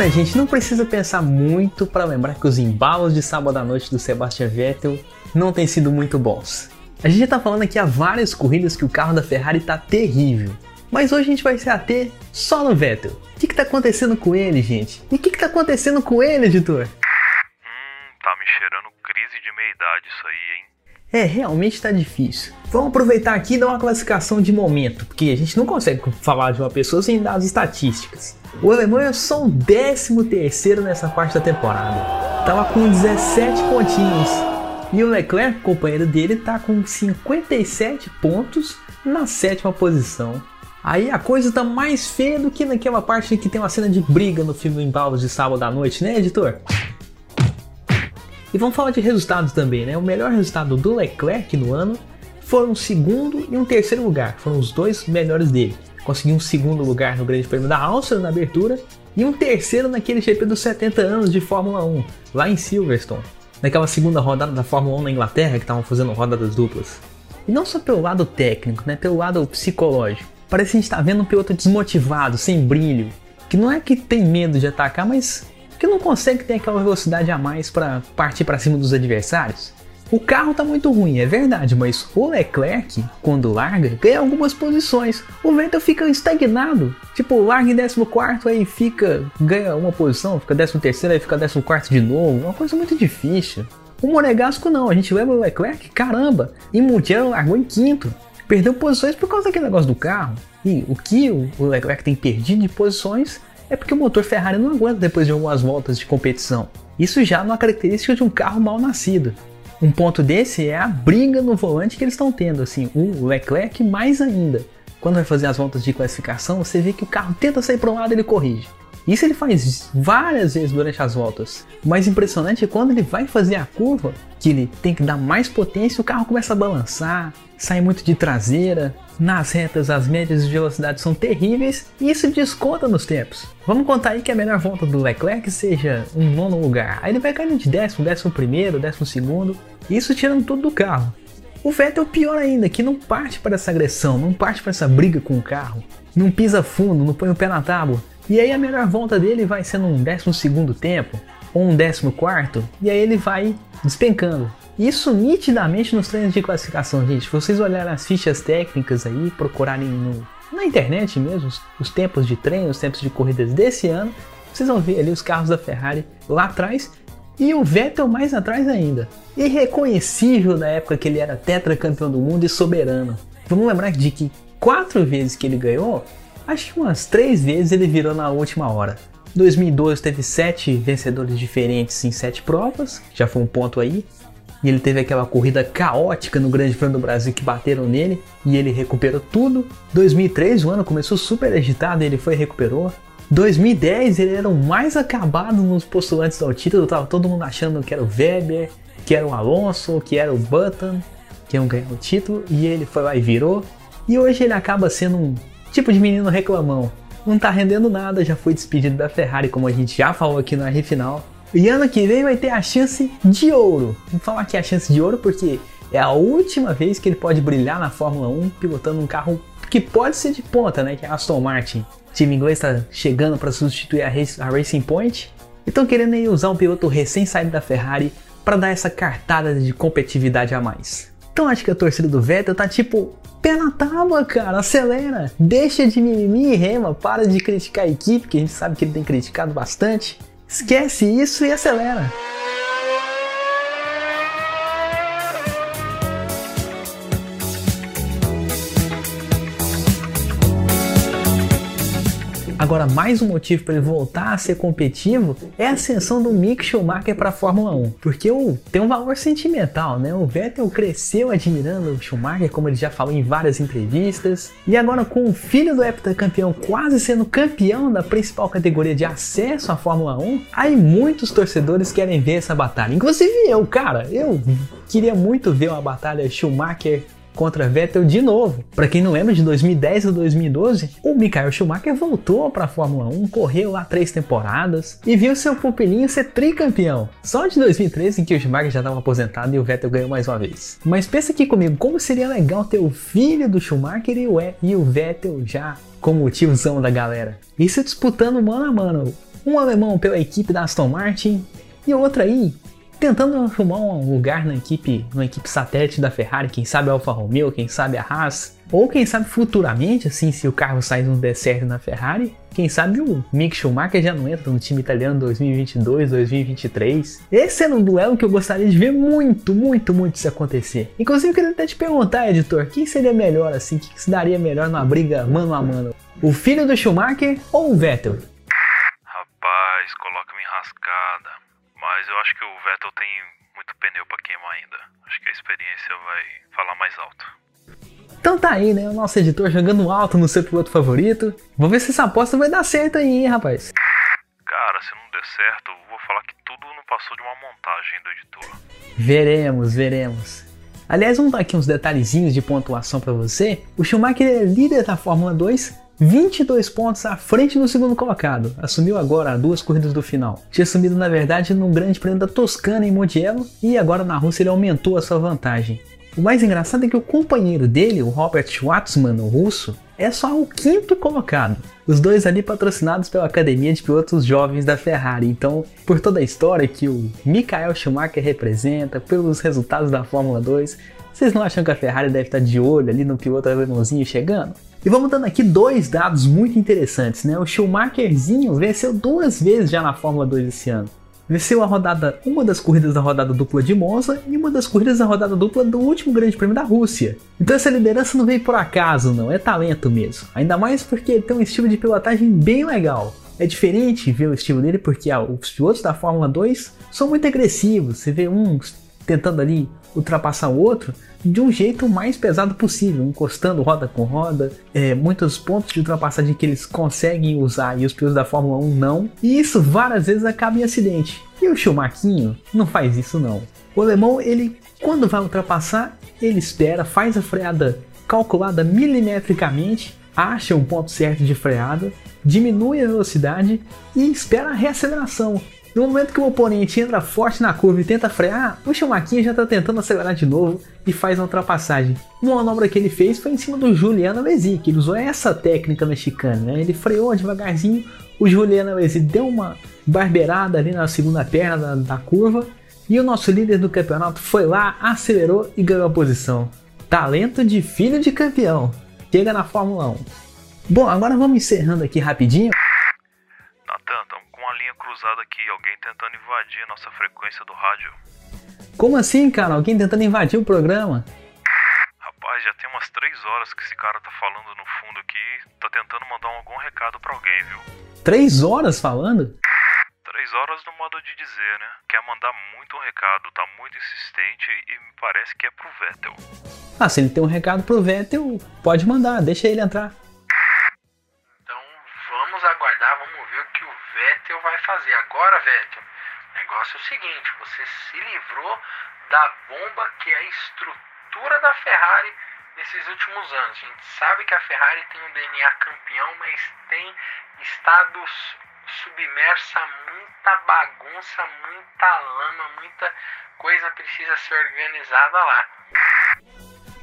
Olha, gente, não precisa pensar muito para lembrar que os embalos de sábado à noite do Sebastian Vettel não têm sido muito bons. A gente já tá falando aqui há várias corridas que o carro da Ferrari tá terrível. Mas hoje a gente vai se ater só no Vettel. O que, que tá acontecendo com ele, gente? E o que, que tá acontecendo com ele, editor? Hum, tá me cheirando crise de meia-idade isso aí, hein? É, realmente tá difícil. Vamos aproveitar aqui e dar uma classificação de momento, porque a gente não consegue falar de uma pessoa sem dar as estatísticas. O alemão é só o 13 terceiro nessa parte da temporada. Tava com 17 pontinhos. E o Leclerc, companheiro dele, tá com 57 pontos na sétima posição. Aí a coisa tá mais feia do que naquela parte que tem uma cena de briga no filme Embalos de Sábado à Noite, né, editor? E vamos falar de resultados também, né? O melhor resultado do Leclerc no ano foram um segundo e um terceiro lugar. Foram os dois melhores dele conseguiu um segundo lugar no Grande Prêmio da Áustria na abertura e um terceiro naquele GP dos 70 anos de Fórmula 1, lá em Silverstone, naquela segunda rodada da Fórmula 1 na Inglaterra que estavam fazendo rodadas duplas. E não só pelo lado técnico, né, pelo lado psicológico. Parece que a gente está vendo um piloto desmotivado, sem brilho, que não é que tem medo de atacar, mas que não consegue ter aquela velocidade a mais para partir para cima dos adversários. O carro tá muito ruim, é verdade, mas o Leclerc, quando larga, ganha algumas posições. O Vettel fica estagnado. Tipo, larga em 14, aí fica, ganha uma posição, fica 13, aí fica 14 de novo. Uma coisa muito difícil. O Monegasco não, a gente leva o Leclerc, caramba, em Mugello largou em quinto. Perdeu posições por causa daquele negócio do carro. E o que o Leclerc tem perdido de posições é porque o motor Ferrari não aguenta depois de algumas voltas de competição. Isso já não é característica de um carro mal nascido. Um ponto desse é a briga no volante que eles estão tendo, assim, o Leclerc mais ainda. Quando vai fazer as voltas de classificação, você vê que o carro tenta sair para um lado, ele corrige. Isso ele faz várias vezes durante as voltas. O mais impressionante é quando ele vai fazer a curva, que ele tem que dar mais potência, o carro começa a balançar, sai muito de traseira. Nas retas, as médias de velocidade são terríveis e isso desconta nos tempos. Vamos contar aí que a melhor volta do Leclerc seja um nono lugar. Aí ele vai caindo de décimo, décimo primeiro, décimo segundo, isso tirando tudo do carro. O Vettel pior ainda, que não parte para essa agressão, não parte para essa briga com o carro, não pisa fundo, não põe o pé na tábua. E aí a melhor volta dele vai sendo um décimo segundo tempo, ou um décimo quarto, e aí ele vai despencando. Isso nitidamente nos treinos de classificação, gente. Vocês olharem as fichas técnicas aí, procurarem no, na internet mesmo, os, os tempos de treino, os tempos de corridas desse ano, vocês vão ver ali os carros da Ferrari lá atrás e o Vettel mais atrás ainda. Irreconhecível na época que ele era tetracampeão do mundo e soberano. Vamos lembrar de que quatro vezes que ele ganhou, acho que umas três vezes ele virou na última hora. 2012 teve sete vencedores diferentes em sete provas, já foi um ponto aí. E ele teve aquela corrida caótica no Grande Prêmio do Brasil que bateram nele e ele recuperou tudo. 2003 o ano começou super agitado, ele foi e recuperou. 2010 ele era o mais acabado nos postulantes ao título, tava todo mundo achando que era o Weber, que era o Alonso, que era o Button, que iam ganhar o título, e ele foi lá e virou. E hoje ele acaba sendo um tipo de menino reclamão. Não tá rendendo nada, já foi despedido da Ferrari, como a gente já falou aqui no R final. E ano que vem vai ter a chance de ouro. Vou falar aqui a chance de ouro porque é a última vez que ele pode brilhar na Fórmula 1 pilotando um carro que pode ser de ponta, né? Que é a Aston Martin. O time inglês está chegando para substituir a, Racing Point e estão querendo aí usar um piloto recém-saído da Ferrari para dar essa cartada de competitividade a mais. Então acho que a torcida do Vettel tá tipo, pé na tábua, cara, acelera, deixa de mimimi e rema, para de criticar a equipe, que a gente sabe que ele tem criticado bastante. Esquece isso e acelera. Agora, mais um motivo para ele voltar a ser competitivo é a ascensão do Mick Schumacher para a Fórmula 1, porque o, tem um valor sentimental, né? O Vettel cresceu admirando o Schumacher, como ele já falou em várias entrevistas, e agora com o filho do heptacampeão quase sendo campeão da principal categoria de acesso à Fórmula 1, aí muitos torcedores querem ver essa batalha. Inclusive eu, cara, eu queria muito ver uma batalha Schumacher contra Vettel de novo. Para quem não lembra, de 2010 a 2012, o Michael Schumacher voltou para a Fórmula 1, correu lá três temporadas e viu seu pupilinho ser tricampeão. Só de 2013 em que o Schumacher já estava aposentado e o Vettel ganhou mais uma vez. Mas pensa aqui comigo, como seria legal ter o filho do Schumacher e o, e o Vettel já como tiozão da galera. Isso disputando mano a mano. Um alemão pela equipe da Aston Martin e outro aí tentando arrumar um lugar na equipe, na equipe satélite da Ferrari, quem sabe a Alfa Romeo, quem sabe a Haas, ou quem sabe futuramente, assim, se o carro sair não der certo na Ferrari, quem sabe o Mick Schumacher já não entra no time italiano 2022, 2023. Esse era um duelo que eu gostaria de ver muito, muito, muito se acontecer. Inclusive, eu queria até te perguntar, editor, quem seria melhor, assim, que se daria melhor numa briga mano a mano? O filho do Schumacher ou o Vettel? Rapaz, coloca-me enrascada. Mas eu acho que o Vettel tem muito pneu para queimar ainda. Acho que a experiência vai falar mais alto. Então tá aí, né? O nosso editor jogando alto no seu piloto favorito. Vou ver se essa aposta vai dar certo aí, hein, rapaz. Cara, se não der certo, vou falar que tudo não passou de uma montagem do editor. Veremos, veremos. Aliás, vamos dar aqui uns detalhezinhos de pontuação para você. O Schumacher é líder da Fórmula 2 22 pontos à frente do segundo colocado. Assumiu agora duas corridas do final. Tinha assumido, na verdade, no Grande Prêmio da Toscana em Mugello e agora na Rússia ele aumentou a sua vantagem. O mais engraçado é que o companheiro dele, o Robert Schwarzman, o russo, é só o quinto colocado. Os dois ali patrocinados pela Academia de Pilotos Jovens da Ferrari. Então, por toda a história que o Michael Schumacher representa, pelos resultados da Fórmula 2, vocês não acham que a Ferrari deve estar de olho ali no piloto alemãozinho chegando? E vamos dando aqui dois dados muito interessantes, né? O Schumacherzinho venceu duas vezes já na Fórmula 2 esse ano. Venceu a rodada, uma das corridas da rodada dupla de Monza e uma das corridas da rodada dupla do último Grande Prêmio da Rússia. Então essa liderança não veio por acaso, não, é talento mesmo. Ainda mais porque ele tem um estilo de pilotagem bem legal. É diferente ver o estilo dele porque ah, os pilotos da Fórmula 2 são muito agressivos. Você vê uns tentando ali ultrapassar o outro de um jeito mais pesado possível, encostando roda com roda, é, muitos pontos de ultrapassagem que eles conseguem usar e os pilotos da Fórmula 1 não, e isso várias vezes acaba em acidente. E o Schumacher não faz isso não. O alemão, ele quando vai ultrapassar, ele espera, faz a freada calculada milimetricamente, acha um ponto certo de freada, diminui a velocidade e espera a reaceleração. No momento que o oponente entra forte na curva e tenta frear, o Schumacher já está tentando acelerar de novo e faz a ultrapassagem. Uma manobra que ele fez foi em cima do Juliano Alesi, ele usou essa técnica mexicana, né? ele freou devagarzinho, o Juliano Alesi deu uma barbeirada ali na segunda perna da, da curva e o nosso líder do campeonato foi lá, acelerou e ganhou a posição. Talento de filho de campeão. Chega na Fórmula 1. Bom, agora vamos encerrando aqui rapidinho cruzada aqui, alguém tentando invadir nossa frequência do rádio. Como assim, cara? Alguém tentando invadir o programa? Rapaz, já tem umas três horas que esse cara tá falando no fundo aqui, tá tentando mandar algum recado pra alguém, viu? Três horas falando? Três horas no modo de dizer, né? Quer mandar muito um recado, tá muito insistente e me parece que é pro Vettel. Ah, se ele tem um recado pro Vettel, pode mandar, deixa ele entrar. Vettel vai fazer. Agora, Vettel, o negócio é o seguinte: você se livrou da bomba que é a estrutura da Ferrari nesses últimos anos. A gente sabe que a Ferrari tem um DNA campeão, mas tem estados submersa muita bagunça, muita lama, muita coisa precisa ser organizada lá.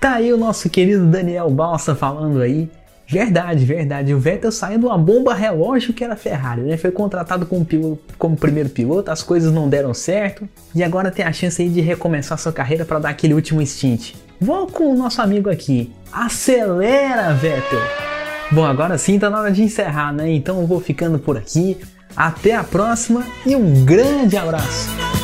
Tá aí o nosso querido Daniel Balsa falando aí Verdade, verdade. O Vettel saiu de uma bomba relógio que era Ferrari, né? Foi contratado como, piloto, como primeiro piloto, as coisas não deram certo e agora tem a chance aí de recomeçar sua carreira para dar aquele último stint. Vou com o nosso amigo aqui. Acelera, Vettel! Bom, agora sim tá na hora de encerrar, né? Então eu vou ficando por aqui. Até a próxima e um grande abraço!